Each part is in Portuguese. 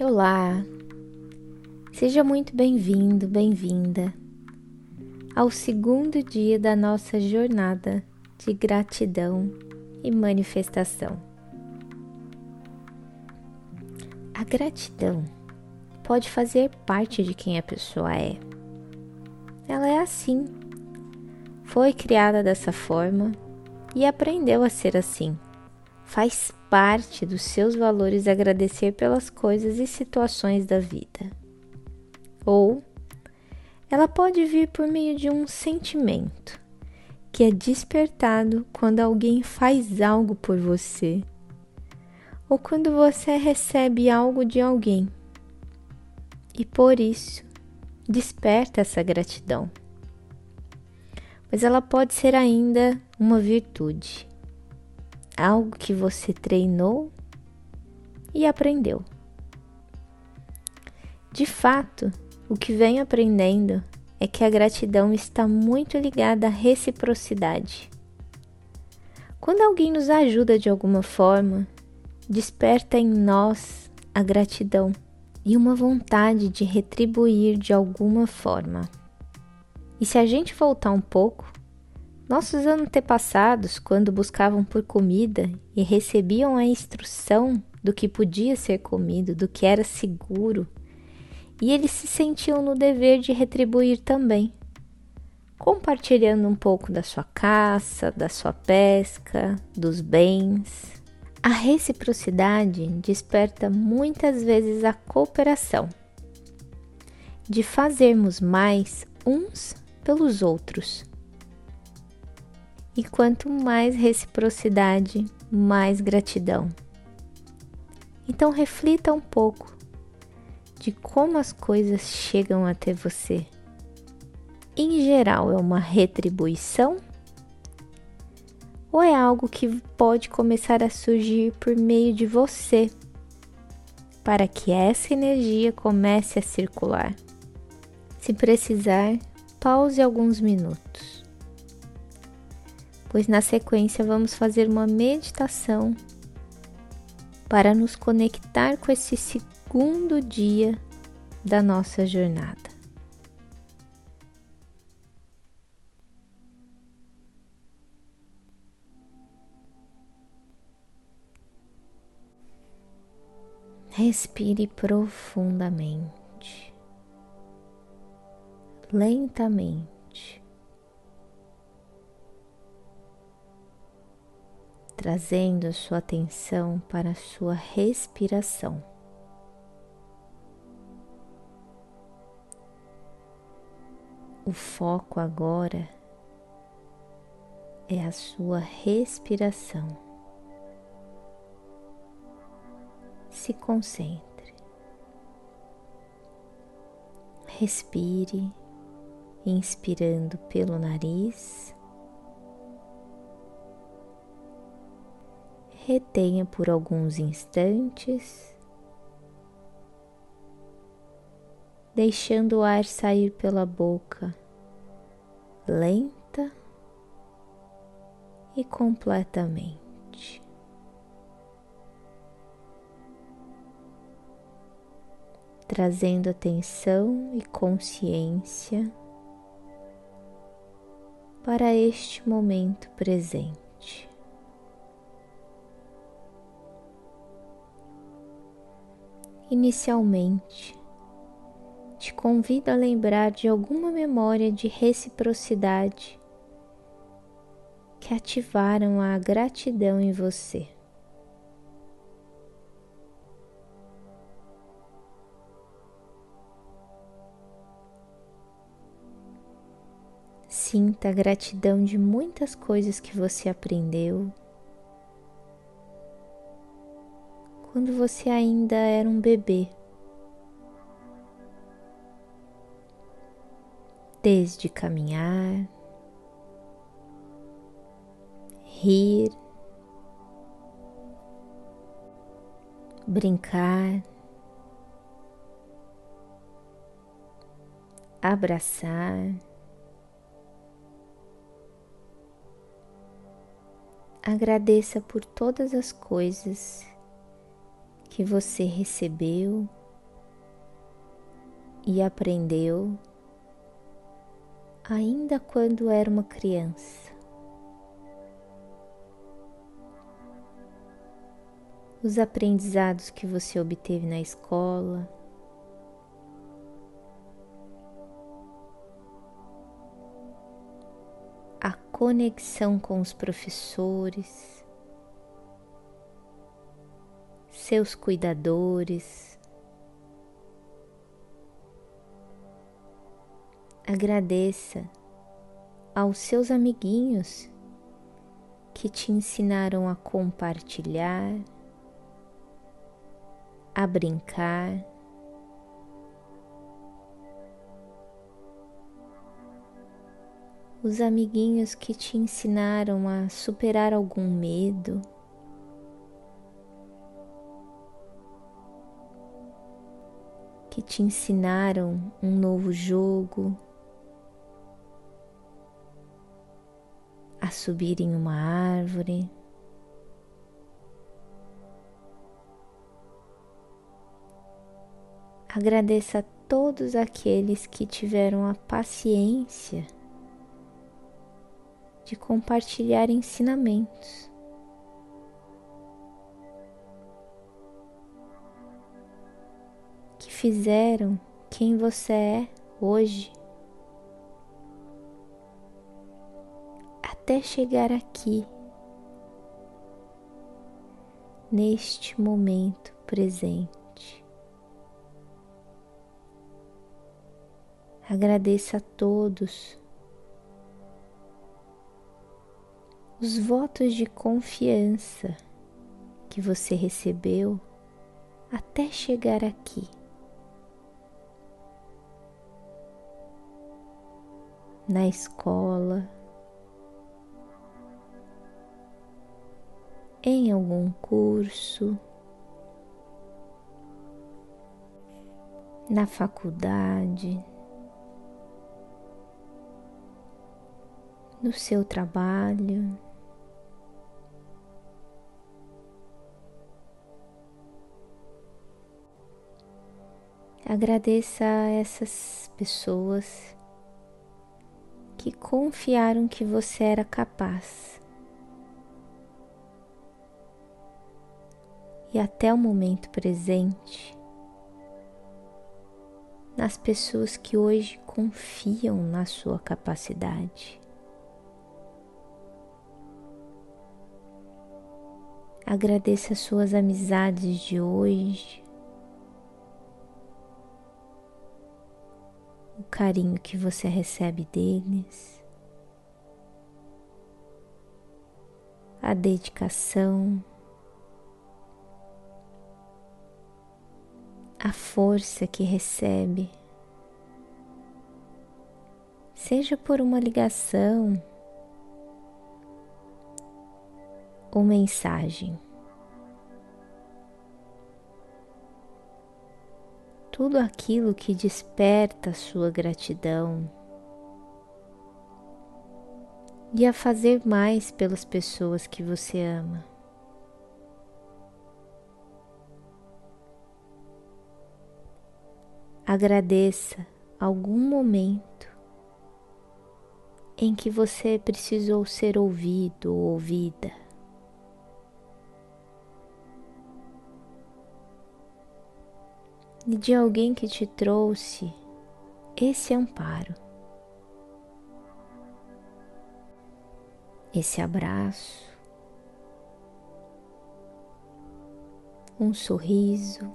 Olá, seja muito bem-vindo, bem-vinda ao segundo dia da nossa jornada de gratidão e manifestação. A gratidão pode fazer parte de quem a pessoa é. Ela é assim, foi criada dessa forma e aprendeu a ser assim. Faz parte dos seus valores agradecer pelas coisas e situações da vida. Ou ela pode vir por meio de um sentimento que é despertado quando alguém faz algo por você ou quando você recebe algo de alguém. E por isso desperta essa gratidão. Mas ela pode ser ainda uma virtude algo que você treinou e aprendeu. De fato, o que venho aprendendo é que a gratidão está muito ligada à reciprocidade. Quando alguém nos ajuda de alguma forma, desperta em nós a gratidão e uma vontade de retribuir de alguma forma. E se a gente voltar um pouco, nossos antepassados, quando buscavam por comida e recebiam a instrução do que podia ser comido, do que era seguro, e eles se sentiam no dever de retribuir também, compartilhando um pouco da sua caça, da sua pesca, dos bens. A reciprocidade desperta muitas vezes a cooperação, de fazermos mais uns pelos outros e quanto mais reciprocidade, mais gratidão. Então reflita um pouco de como as coisas chegam até você. Em geral, é uma retribuição ou é algo que pode começar a surgir por meio de você para que essa energia comece a circular? Se precisar, pause alguns minutos pois na sequência vamos fazer uma meditação para nos conectar com esse segundo dia da nossa jornada. Respire profundamente, lentamente. Trazendo sua atenção para a sua respiração. O foco agora é a sua respiração. Se concentre. Respire, inspirando pelo nariz retenha por alguns instantes, deixando o ar sair pela boca lenta e completamente. Trazendo atenção e consciência para este momento presente. Inicialmente, te convido a lembrar de alguma memória de reciprocidade que ativaram a gratidão em você. Sinta a gratidão de muitas coisas que você aprendeu quando você ainda era um bebê. Desde caminhar, rir, brincar, abraçar, agradeça por todas as coisas que você recebeu e aprendeu ainda quando era uma criança. Os aprendizados que você obteve na escola, a conexão com os professores, seus cuidadores, Agradeça aos seus amiguinhos que te ensinaram a compartilhar, a brincar. Os amiguinhos que te ensinaram a superar algum medo. Que te ensinaram um novo jogo. a subir em uma árvore. Agradeça a todos aqueles que tiveram a paciência de compartilhar ensinamentos. Fizeram quem você é hoje. até chegar aqui, neste momento presente. Agradeça a todos os votos de confiança que você recebeu até chegar aqui. Na escola, em algum curso, na faculdade, no seu trabalho. Agradeça a essas pessoas que confiaram que você era capaz. e até o momento presente, nas pessoas que hoje confiam na sua capacidade. Agradeça as suas amizades de hoje, carinho que você recebe deles, a dedicação. a força que recebe, seja por uma ligação ou mensagem. Tudo aquilo que desperta sua gratidão e a fazer mais pelas pessoas que você ama. Agradeça algum momento em que você precisou ser ouvido ou ouvida. De alguém que te trouxe esse amparo, esse abraço, um sorriso.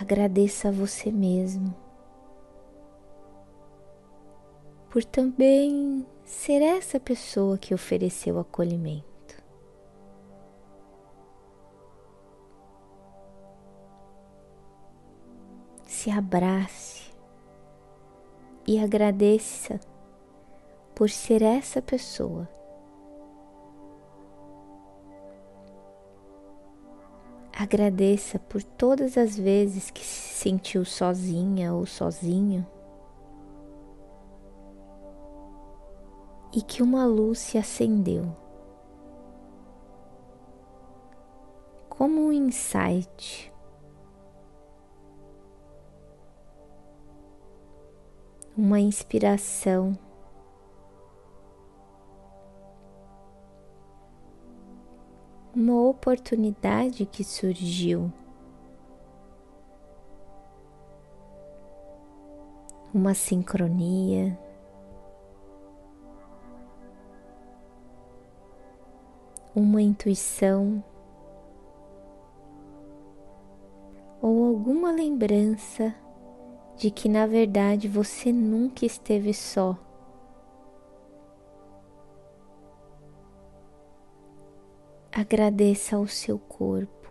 agradeça a você mesmo por também ser essa pessoa que ofereceu acolhimento. Se abrace e agradeça por ser essa pessoa Agradeça por todas as vezes que se sentiu sozinha ou sozinho e que uma luz se acendeu. Como um insight uma inspiração. Uma oportunidade que surgiu. Uma sincronia. Uma intuição. Ou alguma lembrança de que na verdade você nunca esteve só. Agradeça ao seu corpo.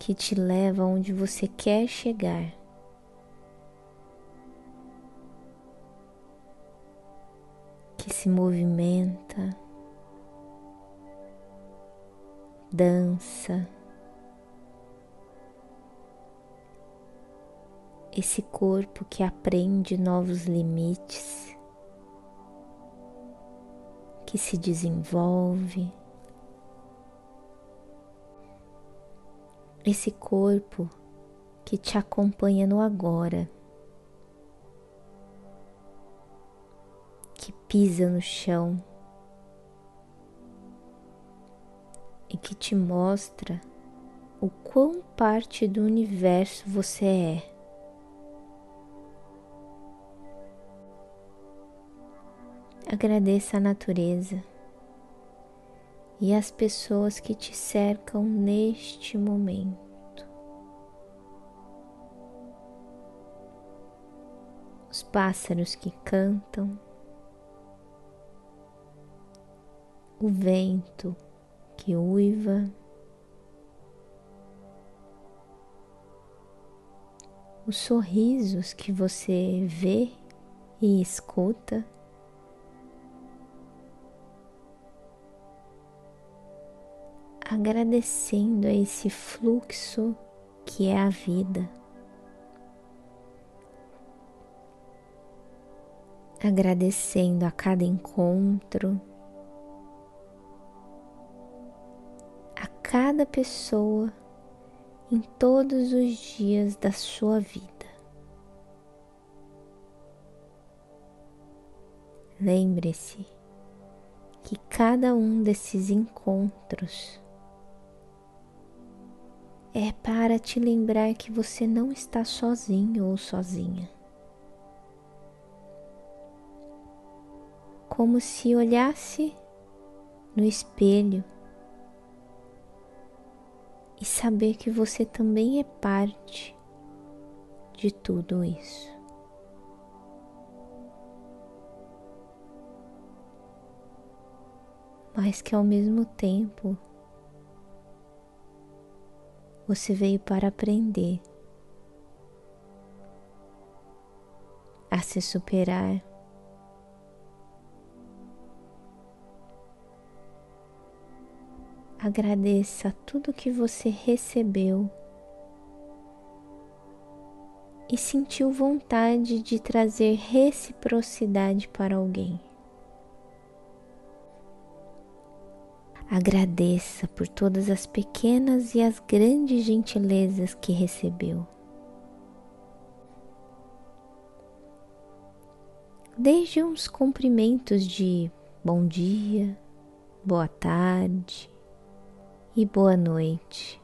Que te leva onde você quer chegar. Que se movimenta, dança. Esse corpo que aprende novos limites, que se desenvolve, esse corpo que te acompanha no agora, que pisa no chão e que te mostra o quão parte do universo você é. Agradeça a natureza e as pessoas que te cercam neste momento. Os pássaros que cantam, o vento que uiva, os sorrisos que você vê e escuta. Agradecendo a esse fluxo que é a vida. Agradecendo a cada encontro, a cada pessoa em todos os dias da sua vida. Lembre-se que cada um desses encontros é para te lembrar que você não está sozinho ou sozinha. Como se olhasse no espelho e saber que você também é parte de tudo isso. Mas que ao mesmo tempo você veio para aprender a se superar. Agradeça tudo que você recebeu e sentiu vontade de trazer reciprocidade para alguém. Agradeça por todas as pequenas e as grandes gentilezas que recebeu. Desde uns cumprimentos de bom dia, boa tarde e boa noite.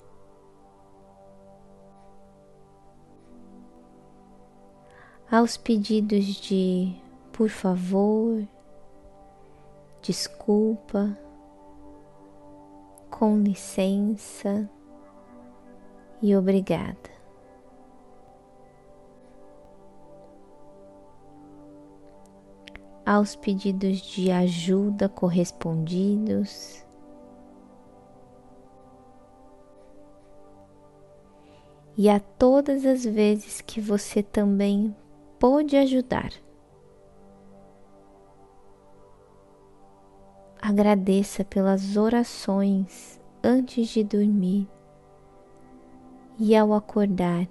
Aos pedidos de por favor, desculpa, com licença e obrigada. Aos pedidos de ajuda correspondidos, e a todas as vezes que você também pôde ajudar. Agradeça pelas orações antes de dormir e ao acordar.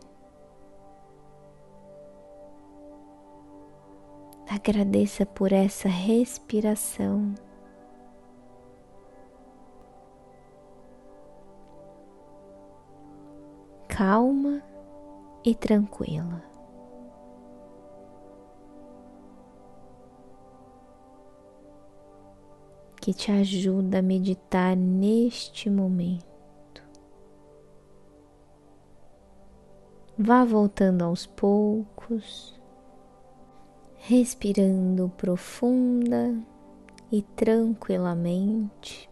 Agradeça por essa respiração. Calma e tranquila. Que te ajuda a meditar neste momento. Vá voltando aos poucos, respirando profunda e tranquilamente.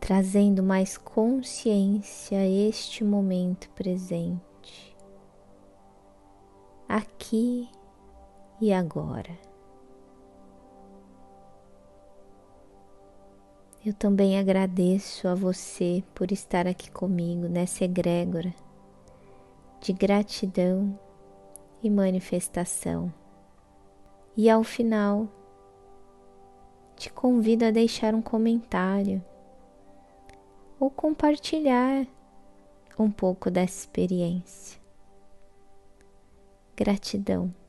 Trazendo mais consciência a este momento presente, aqui e agora. Eu também agradeço a você por estar aqui comigo nessa egrégora de gratidão e manifestação. E ao final, te convido a deixar um comentário ou compartilhar um pouco dessa experiência. Gratidão.